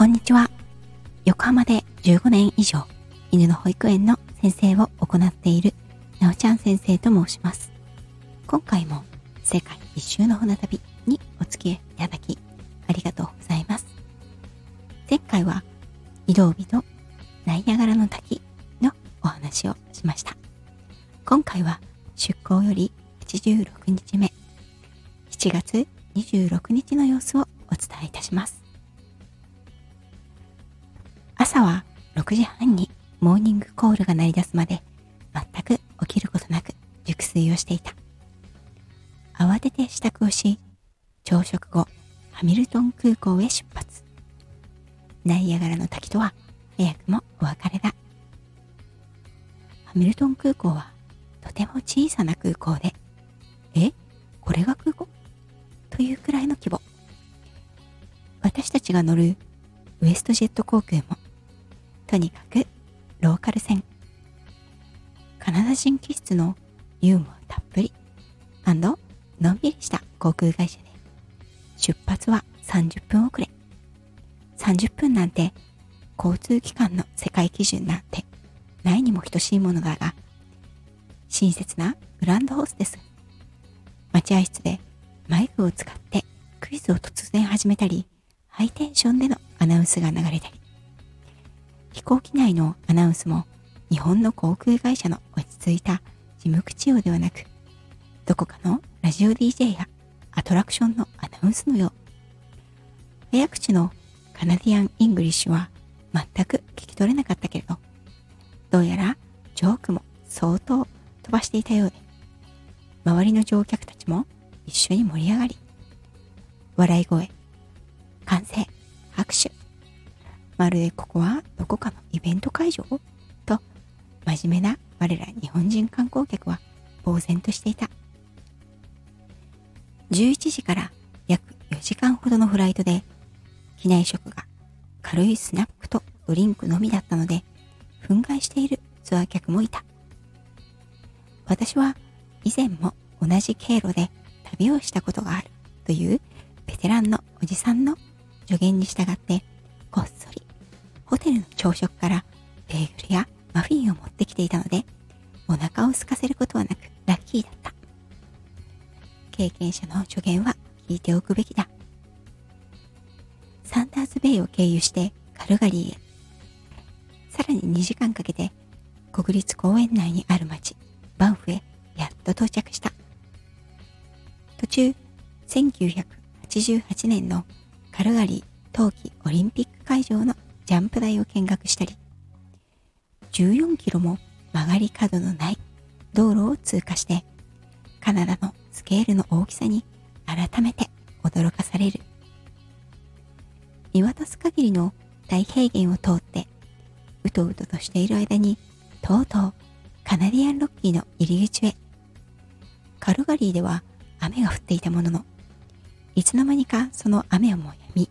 こんにちは。横浜で15年以上、犬の保育園の先生を行っている、なおちゃん先生と申します。今回も世界一周の船旅にお付き合いいただき、ありがとうございます。前回は、移動日とナイアガラの滝のお話をしました。今回は出港より86日目、7月26日の様子をお伝えいたします。朝は6時半にモーニングコールが鳴り出すまで全く起きることなく熟睡をしていた。慌てて支度をし、朝食後、ハミルトン空港へ出発。ナイアガラの滝とは早くもお別れだ。ハミルトン空港はとても小さな空港で、え？これが空港？というくらいの規模。私たちが乗るウエストジェット航空もとにかくローカル線。カナダ人気質のユーモアたっぷり。のんびりした航空会社で。出発は30分遅れ。30分なんて交通機関の世界基準なんてないにも等しいものだが親切なグランドホステス。待合室でマイクを使ってクイズを突然始めたりハイテンションでのアナウンスが流れたり。飛行機内のアナウンスも日本の航空会社の落ち着いた事務口調ではなく、どこかのラジオ DJ やアトラクションのアナウンスのよう。早口のCanadian English は全く聞き取れなかったけれど、どうやらジョークも相当飛ばしていたようで、周りの乗客たちも一緒に盛り上がり、笑い声、まるでここはどこかのイベント会場と真面目な我ら日本人観光客は呆然としていた。11時から約4時間ほどのフライトで機内食が軽いスナックとドリンクのみだったので憤慨しているツアー客もいた。私は以前も同じ経路で旅をしたことがあるというベテランのおじさんの助言に従ってこっそりホテルの朝食からベーグルやマフィンを持ってきていたので、お腹を空かせることはなくラッキーだった。経験者の助言は聞いておくべきだ。サンダーズベイを経由してカルガリーへ。さらに2時間かけて国立公園内にある町、バンフへやっと到着した。途中、1988年のカルガリー冬季オリンピック会場のジャンプ台を見学したり、14キロも曲がり角のない道路を通過して、カナダのスケールの大きさに改めて驚かされる。見渡す限りの大平原を通って、うとうととしている間に、とうとうカナディアンロッキーの入り口へ。カルガリーでは雨が降っていたものの、いつの間にかその雨をもやみ、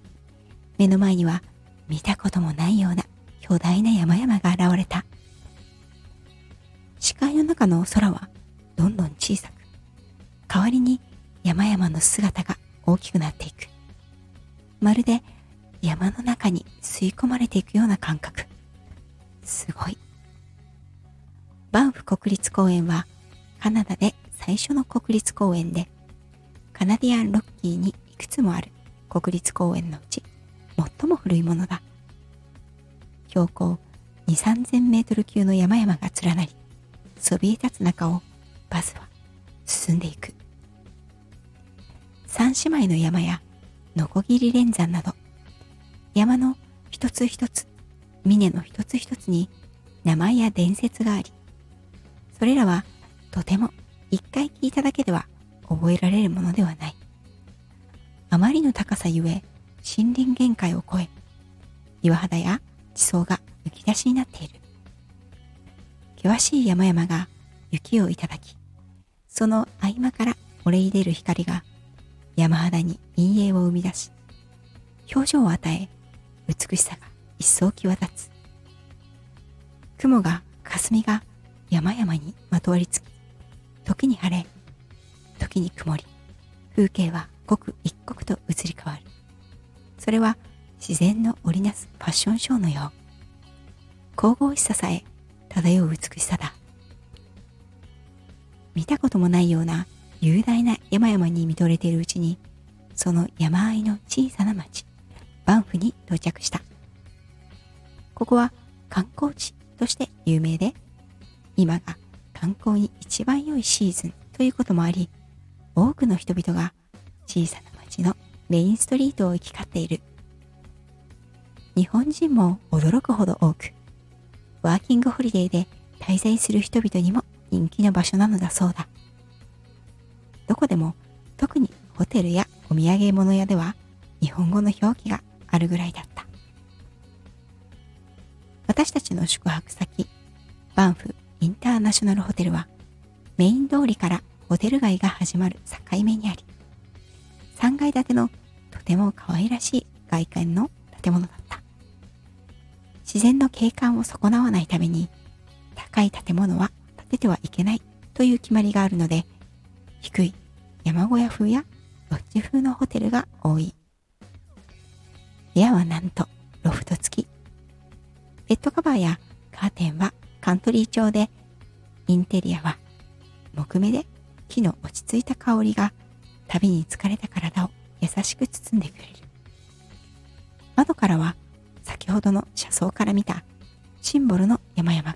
目の前には見たこともないような巨大な山々が現れた。視界の中の空はどんどん小さく、代わりに山々の姿が大きくなっていく。まるで山の中に吸い込まれていくような感覚。すごい。バンフ国立公園はカナダで最初の国立公園で、カナディアンロッキーにいくつもある国立公園のうち古いものだ。標高2、3000メートル級の山々が連なり、そびえ立つ中をバスは進んでいく。三姉妹の山やノコギリ連山など、山の一つ一つ、峰の一つ一つに名前や伝説があり、それらはとても一回聞いただけでは覚えられるものではない。あまりの高さゆえ、森林限界を超え、岩肌や地層がむき出しになっている。険しい山々が雪をいただき、その合間から漏れ出る光が山肌に陰影を生み出し、表情を与え、美しさが一層際立つ。雲が、霞が山々にまとわりつき、時に晴れ、時に曇り、風景は刻一刻と移り変わる。それは自然の織りなすファッションショーのよう。神々しささえ漂う美しさだ。見たこともないような雄大な山々に見とれているうちに、その山あいの小さな町、バンフに到着した。ここは観光地として有名で、今が観光に一番良いシーズンということもあり、多くの人々が小さな町のメインストリートを行き交っている。日本人も驚くほど多く、ワーキングホリデーで滞在する人々にも人気の場所なのだそうだ。どこでも特にホテルやお土産物屋では日本語の表記があるぐらいだった。私たちの宿泊先、バンフインターナショナルホテルはメイン通りからホテル街が始まる境目にあり、3階建てのとても可愛らしい外観の建物だっ。自然の景観を損なわないために高い建物は建ててはいけないという決まりがあるので、低い山小屋風やロッジ風のホテルが多い。部屋はなんとロフト付き。ベッドカバーやカーテンはカントリー調で、インテリアは木目で木の落ち着いた香りが旅に疲れた体を優しく包んでくれる。窓からは先ほどの車窓から見たシンボルの山々が。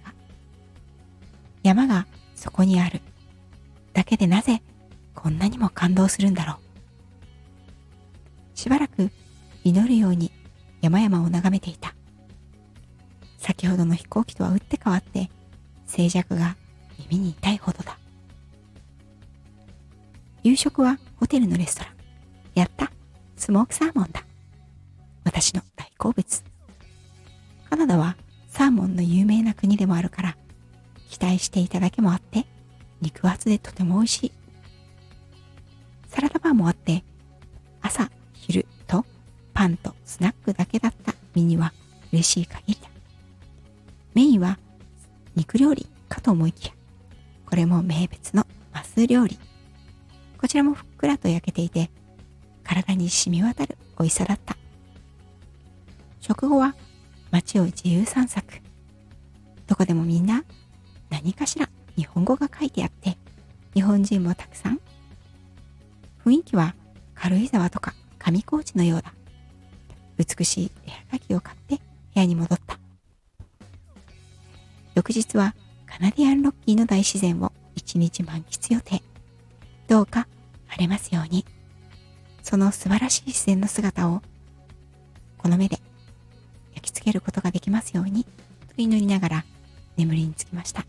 山がそこにある。だけでなぜこんなにも感動するんだろう。しばらく祈るように山々を眺めていた。先ほどの飛行機とは打って変わって静寂が耳に痛いほどだ。夕食はホテルのレストラン。やったスモークサーモンだ。私の大好物。カナダはサーモンの有名な国でもあるから、期待していただけもあって、肉厚でとても美味しい。サラダバーもあって、朝、昼とパンとスナックだけだった身には嬉しい限りだ。メインは肉料理かと思いきや、これも名物のマス料理。こちらもふっくらと焼けていて、体に染み渡る美味しさだった。食後は街を自由散策。どこでもみんな何かしら日本語が書いてあって、日本人もたくさん。雰囲気は軽井沢とか上高地のようだ。美しい絵はがきを買って部屋に戻った。翌日はカナディアンロッキーの大自然を一日満喫予定。どうか晴れますように。その素晴らしい自然の姿をこの目でけることができますようにと祈りながら眠りにつきました。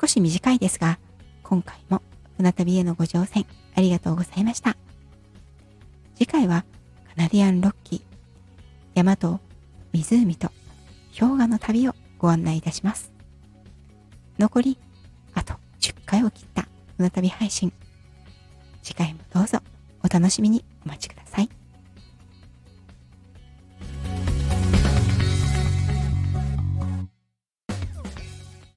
少し短いですが、今回も船旅へのご乗船ありがとうございました。次回はカナディアンロッキー、山と湖と氷河の旅をご案内いたします。残りあと10回を切った船旅配信。次回もどうぞお楽しみにお待ちください。